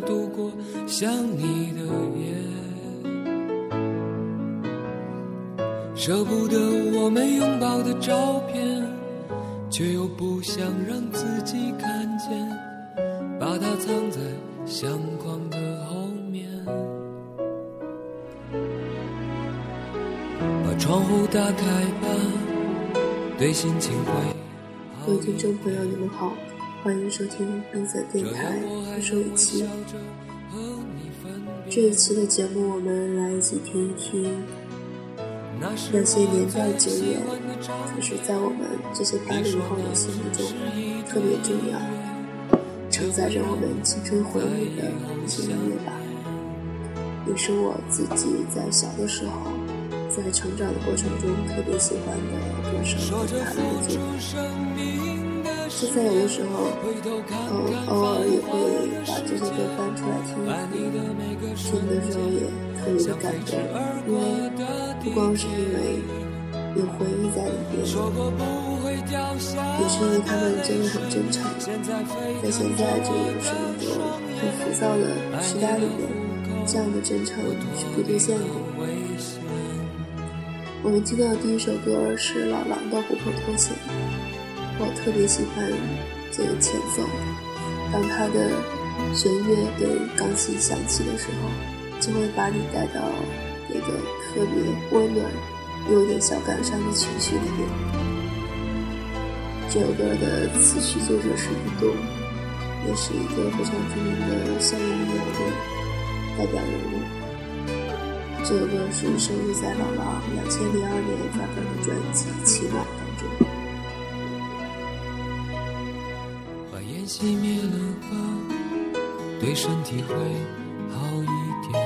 度过想你的夜，舍不得我们拥抱的照片，却又不想让自己看见，把它藏在相框的后面。把窗户打开吧，对心情会好各位听众朋友，你们好，欢迎收听冰色电台复收一期。这一期的节目，我们来一起听一听那些年代久远，可是在我们这些八零后的心目中特别重要，承载着我们青春回忆的一些音乐吧，也是我自己在小的时候，在成长的过程中特别喜欢的歌手和他们的作品。现在有的时候，嗯，偶尔也会把这些歌翻出来听一听，听的时候也特别的感动，因为不光是因为有回忆在里边，也是因为他们真的很真诚。在现在这个生活很浮躁的时代里边，这样的真诚是不兑现的。我们听到的第一首歌是老狼的《琥珀拖鞋》。我特别喜欢这个前奏，当它的弦乐跟钢琴响起的时候，就会把你带到那个特别温暖有点小感伤的情绪里面。这首歌的词曲作者是于东，也是一个非常著名的校园民谣的代表人物。这首歌是收录在姥姥2千零二年发表的专辑《晴朗》当中。熄灭了吧，对身体会好一点。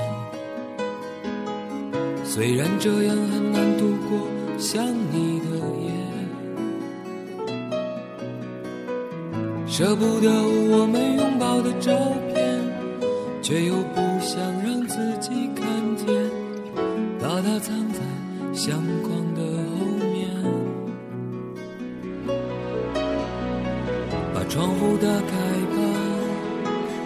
虽然这样很难度过想你的夜，舍不得我们拥抱的照片，却又不想让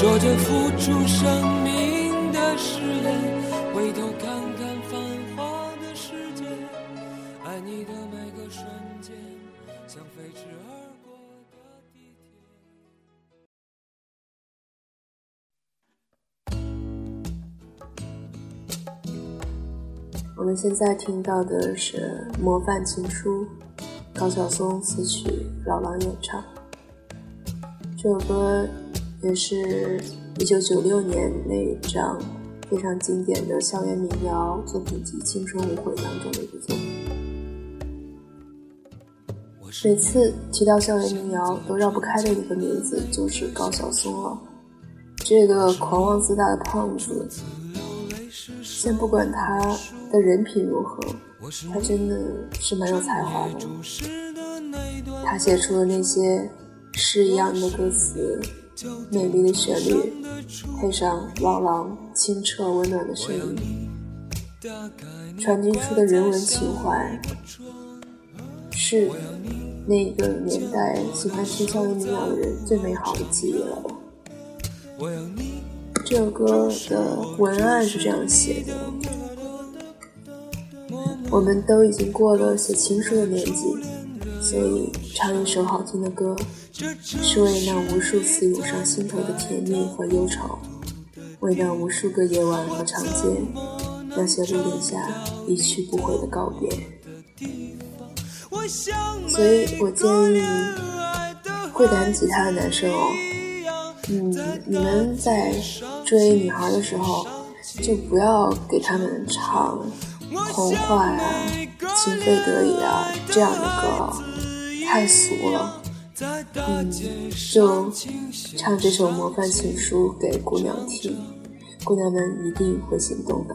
说着付出生命的誓言，回头看看繁华的世界，爱你的每个瞬间，像飞驰而过的地铁。我们现在听到的是《模范情书》，高晓松词曲，老狼演唱。这首歌。也是一九九六年那一张非常经典的校园民谣作品集《青春无悔》当中的一个作品。每次提到校园民谣，都绕不开的一个名字就是高晓松了。这个狂妄自大的胖子，先不管他的人品如何，他真的是蛮有才华的。他写出的那些诗一样的歌词，美丽的旋律，配上朗朗清澈温暖的声音，传递出的人文情怀，是那个年代喜欢听校园民谣的人最美好的记忆了吧？这首歌的文案是这样写的：我们都已经过了写情书的年纪，所以唱一首好听的歌，是为那无数次涌上心头的甜蜜和忧愁，为那无数个夜晚和长街，那些路灯下一去不回的告别。所以我建议会弹吉他的男生哦。嗯，你们在追女孩的时候，就不要给他们唱《童话》呀、《情非得已》啊这样的歌，太俗了。嗯，就唱这首《模范情书》给姑娘听，姑娘们一定会心动的。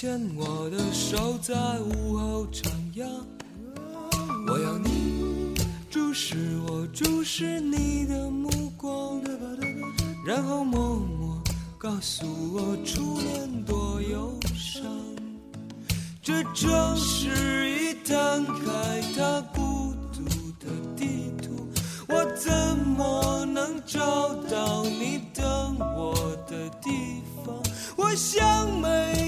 牵我的手，在午后徜徉。我要你注视我，注视你的目光，然后默默告诉我，初恋多忧伤。这城市已摊开它孤独的地图，我怎么能找到你等我的地方？我想没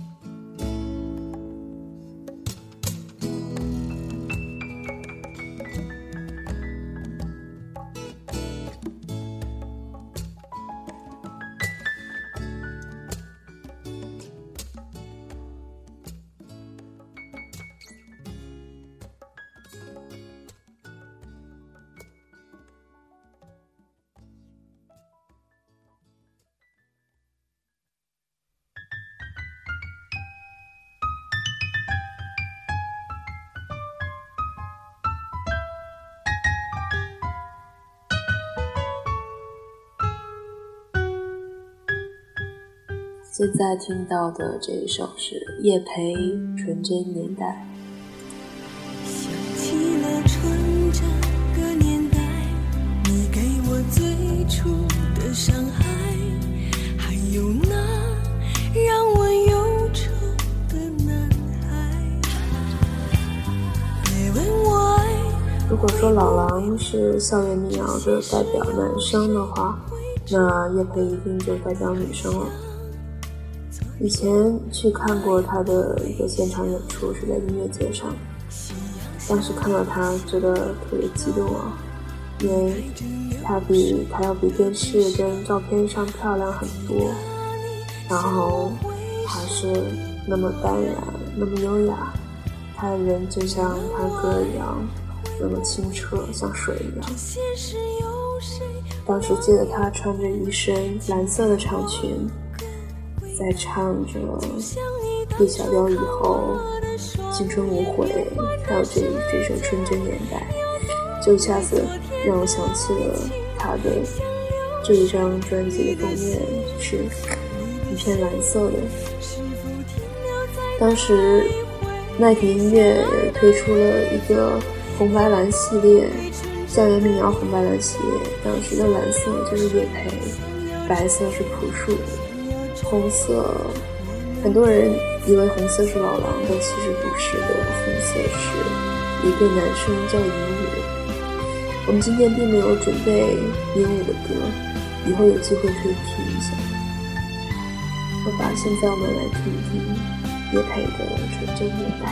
现在听到的这一首是叶培《纯真年代》。想起了纯真的年代，你给我最初的伤害，还有那让我忧愁的男孩。别问我爱。如果说老狼是校园民谣的代表男生的话，那叶培一定就代表女生了。以前去看过他的一个现场演出，是在音乐节上。当时看到他，觉得特别激动啊，因为他比他要比电视跟照片上漂亮很多，然后还是那么淡然，那么优雅。他的人就像他歌一样，那么清澈，像水一样。当时记得他穿着一身蓝色的长裙。在唱着《叶小雕》以后，《青春无悔》，还有这这首《纯真年代》，就一下子让我想起了他的这一张专辑的封面是一片蓝色的。当时奈田音乐推出了一个红白蓝系列，校园民谣红白蓝系列，当时的蓝色就是叶培，白色是朴树，红色，很多人以为红色是老狼，但其实不是的，红色是一个男生叫鹦鹉。我们今天并没有准备鹦鹉的歌，以后有机会可以听一下。好吧，现在我们来听一听叶佩的《纯真年代》。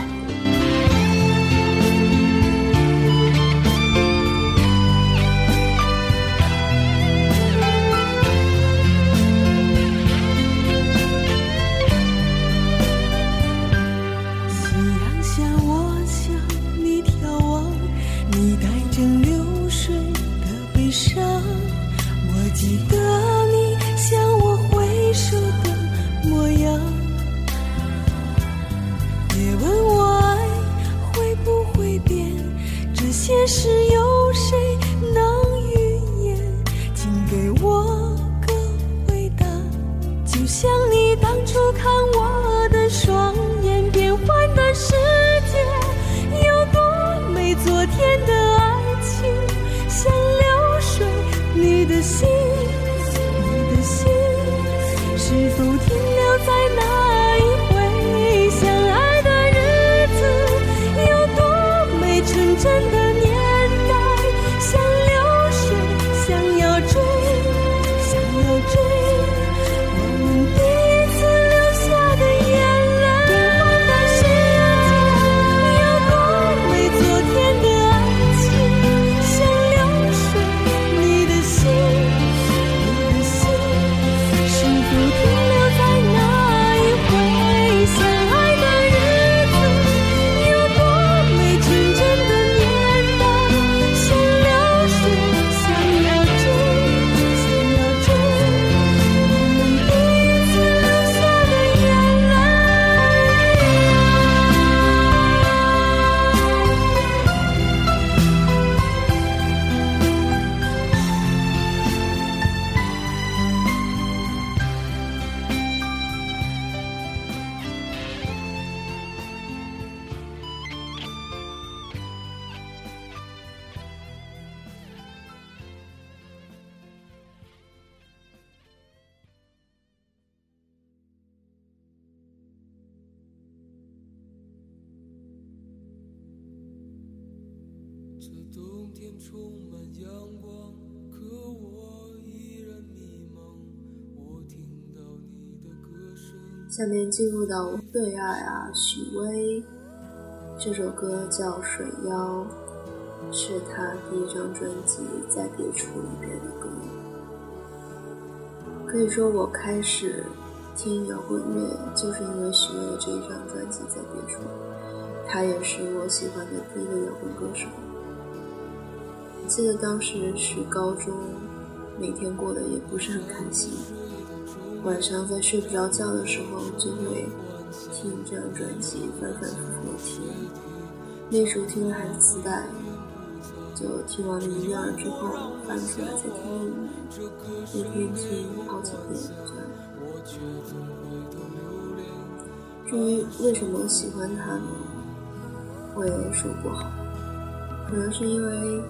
下面进入到我最爱啊，许巍这首歌叫《水妖》，是他第一张专辑《在别处》里边的歌。可以说，我开始听摇滚乐就是因为许巍这一张专辑《在别处》，他也是我喜欢的第一个摇滚歌手。记得当时是高中，每天过得也不是很开心。晚上在睡不着觉的时候，就会听这张专辑，反反复复听。那时候听的还是磁带，就听完了一遍之后翻出来再听一遍，一天听好几遍这样。至于为什么喜欢他呢？我也说不好，可能是因为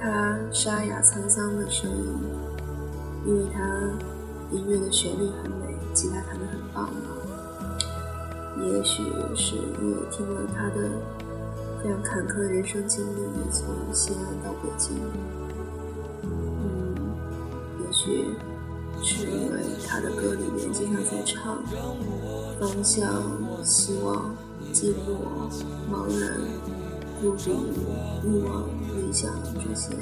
他沙哑沧桑的声音，因为他。音乐的旋律很美，吉他弹得很棒？也许是因为听了他的非常坎坷的人生经历，从西安到北京。嗯，也许是因为他的歌里面经常在唱方向、希望、寂寞、茫然、孤独、欲望、理想这些。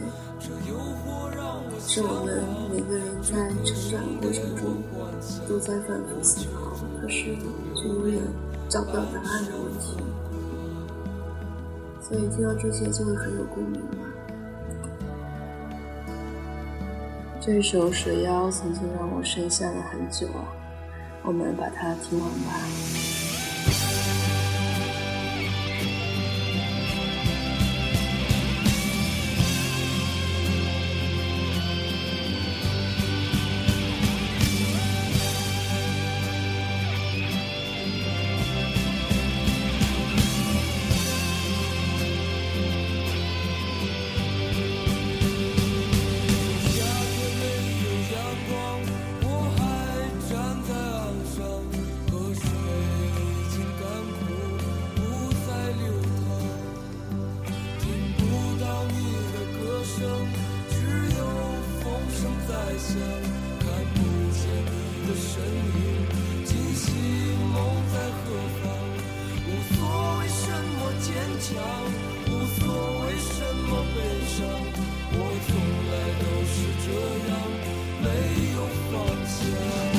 是我们每个人在成长的过程中都在反复思考，可是却永远找不到答案的问题。所以听到这些就会很有共鸣吧。这首《水妖》曾经让我深陷了很久，我们把它听完吧。强无所谓什么悲伤我从来都是这样没有方向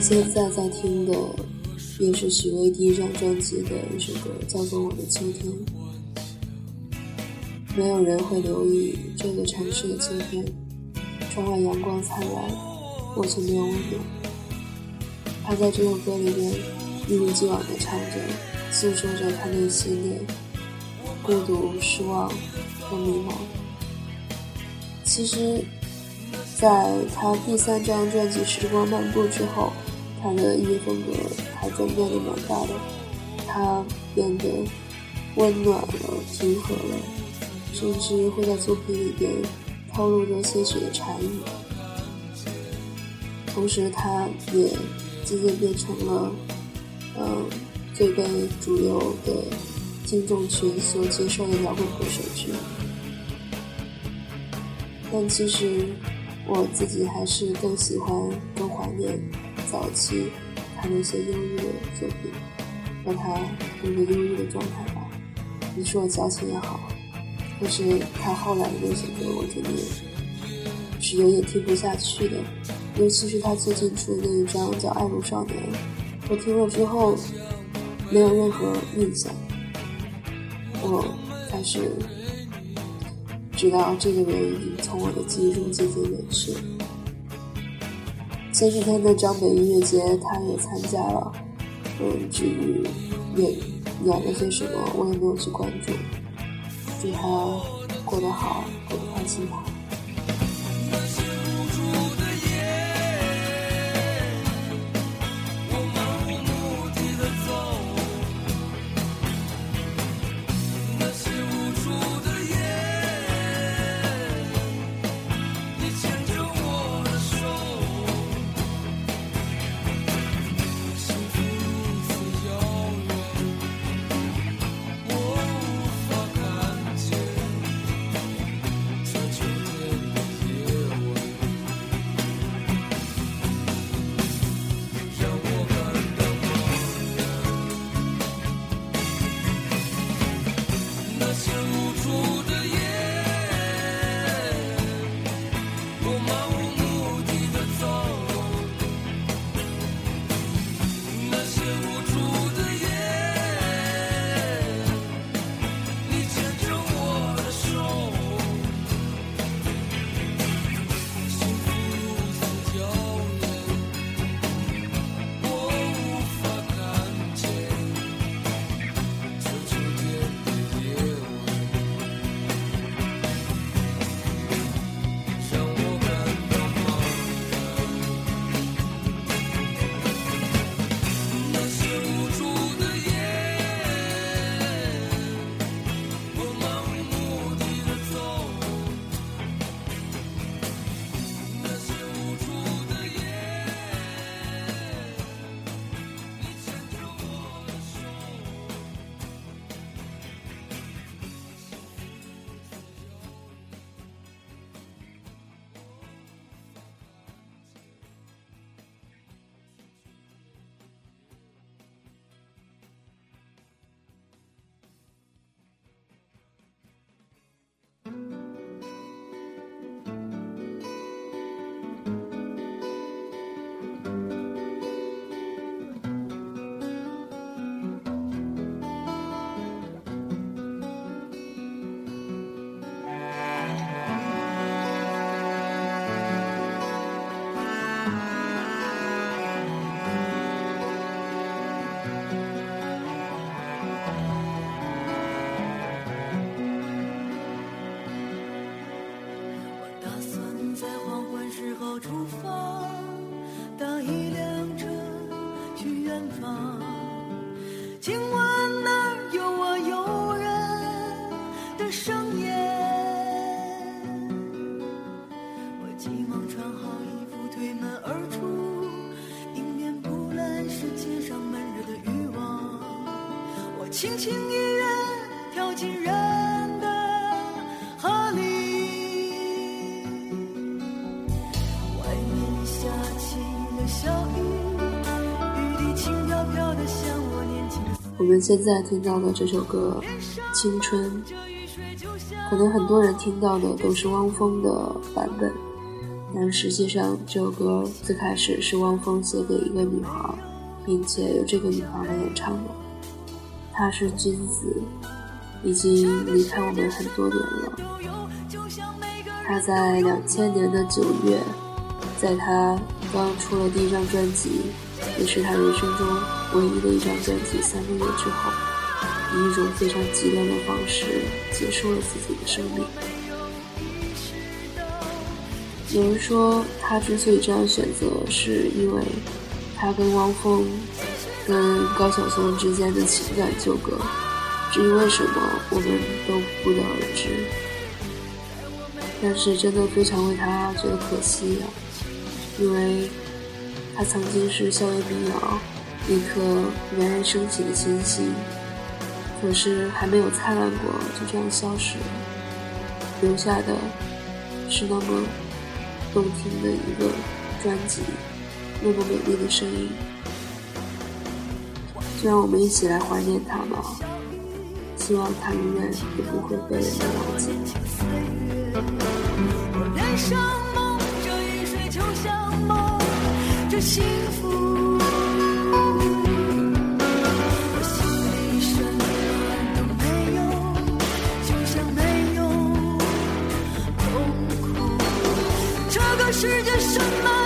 现在在听的也是许巍第一张专辑的一首歌，叫做《我的秋天》。没有人会留意这个城市的秋天，窗外阳光灿烂，我却没有温暖。他在这首歌里面一如既往地唱着，诉说着他内心的孤独、失望和迷茫。其实。在他第三张专辑《时光漫步》之后，他的音乐风格还在变得蛮大的，他变得温暖了、平和了，甚至会在作品里边透露着些许的禅意。同时，他也渐渐变成了，嗯，最被主流的听众群所接受的摇滚歌手之一。但其实。我自己还是更喜欢、更怀念早期他那些忧郁的作品，让他那个忧郁的状态吧。你说我矫情也好，但是他后来的那些歌，我觉得是有点听不下去的。尤其是他最近出的那一张叫《爱如少年》，我听了之后没有任何印象，我开始。知道这个人已经从我的记忆中渐渐远去。前几天的张北音乐节，他也参加了。嗯，至于演演了些什么，我也没有去关注。祝他过得好，过得开心吧。我出发搭一辆车去远方今晚那儿有我友人的声音我急忙穿好衣服推门而出迎面扑来是街上闷热的欲望我轻轻一们现在听到的这首歌《青春》，可能很多人听到的都是汪峰的版本，但实际上，这首歌最开始是汪峰写给一个女孩，并且由这个女孩来演唱的。他是君子，已经离开我们很多年了。他在两千年的九月，在他刚出了第一张专辑，也是他人生中唯一的一张专辑，三个月之后，以一种非常极端的方式结束了自己的生命。有人说，他之所以这样选择，是因为他跟汪峰、跟高晓松之间的情感纠葛。至于为什么，我们都不得而知。但是真的非常为他觉得可惜呀，因为他曾经是校园民谣，一颗冉冉升起的星星，可是还没有灿烂过，就这样消失了，留下的是那么。动听的一个专辑，那么美丽的声音，就让我们一起来怀念他吧。希望他永远也不会被人们忘记。这幸福。世界什么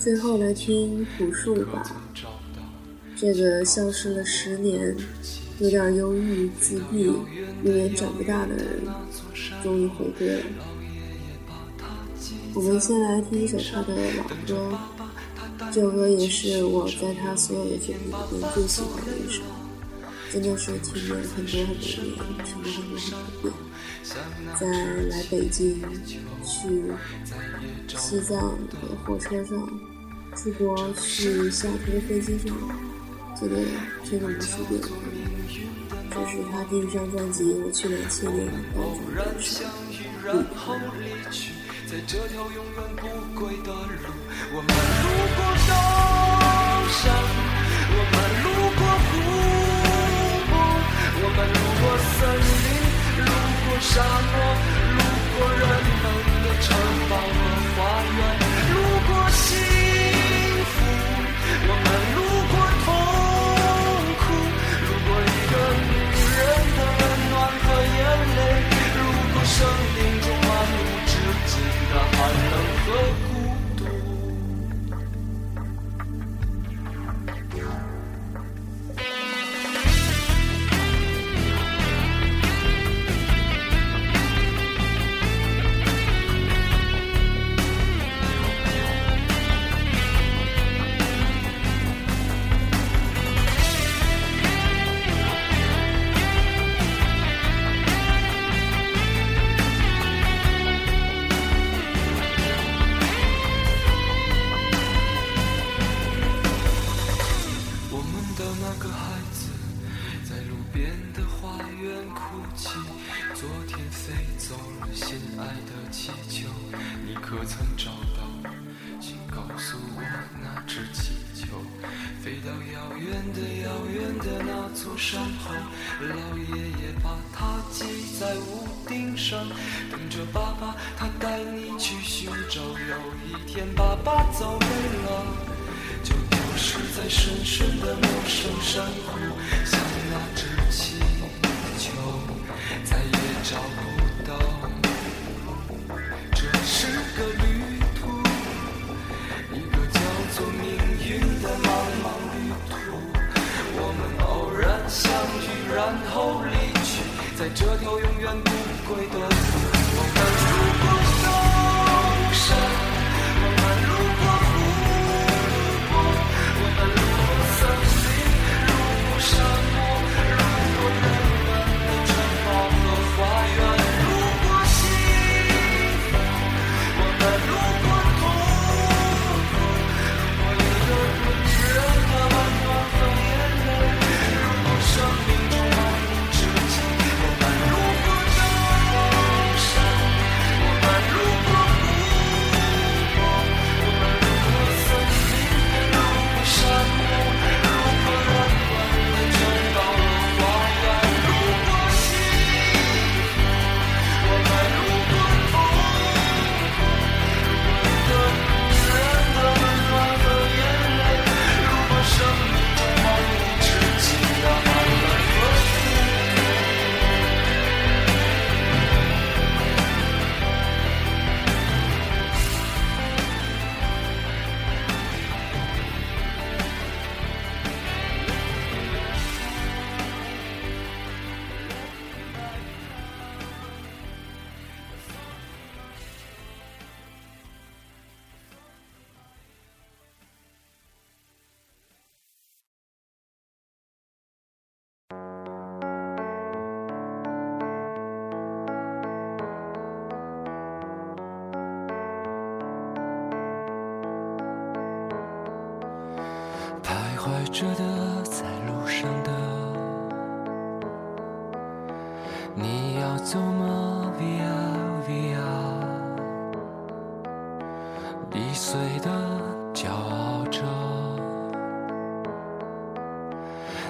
最后来听朴树吧，这个消失了十年、有点忧郁、自闭、永远长不大的人，终于回归了。我们先来听一首他的老歌，这首歌也是我在他所有的作品里面最喜欢的一首，真的是听了很多很多年，听了很多很多遍。在来北京去西藏的火车上。出国去下车的飞机上，记得听了无数遍。这是他第一张专辑，我去两千年颁奖的时候。沙漠路过人们的城堡和花园路过深深的陌生山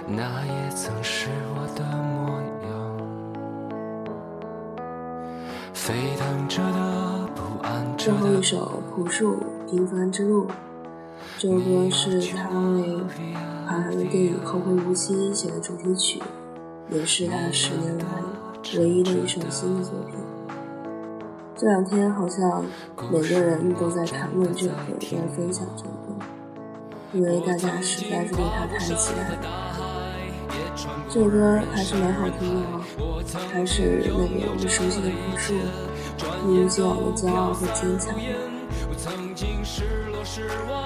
那也曾是我的模样。沸腾着的，不安着最后一。首《朴树平凡之路》，这首歌是他为韩寒的电影《后会无期》写的主题曲，也是他十年来唯一的一首新的作品。这两天好像每个人都在谈论这首歌，都在分享这首歌，因为大家实在是对他太期待了。这首歌还是蛮好听的哦，还是那个我们熟悉的朴树，一如既往的骄傲和坚强。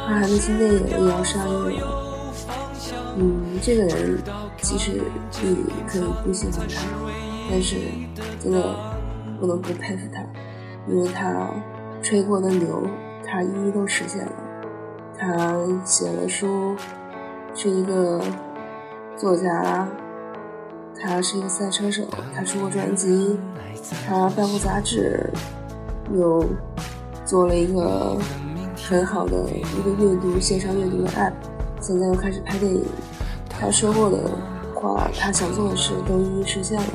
韩寒的新电影也要上映了。嗯，这个人其实你可以不喜欢他，但是真的不能不佩服他，因为他吹过的牛，他一一都实现了。他写了书，是一个作家，他是一个赛车手，他出过专辑，他办过杂志，又做了一个很好的一个阅读线上阅读的 app，现在又开始拍电影。他说过的话，他想做的事都一一实现了。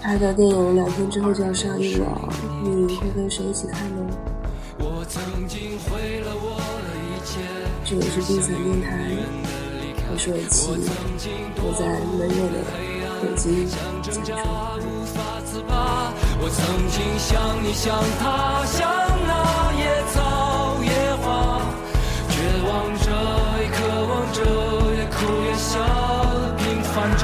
他的电影两天之后就要上映了，你会跟谁一起看呢？我曾经毁了我的一切，这里是冰伞电台，我是伟奇，我在闷热的北京讲述。无法自拔。我曾经像你，像他，像那野草野花，绝望着，也渴望着，也哭也笑，平凡着。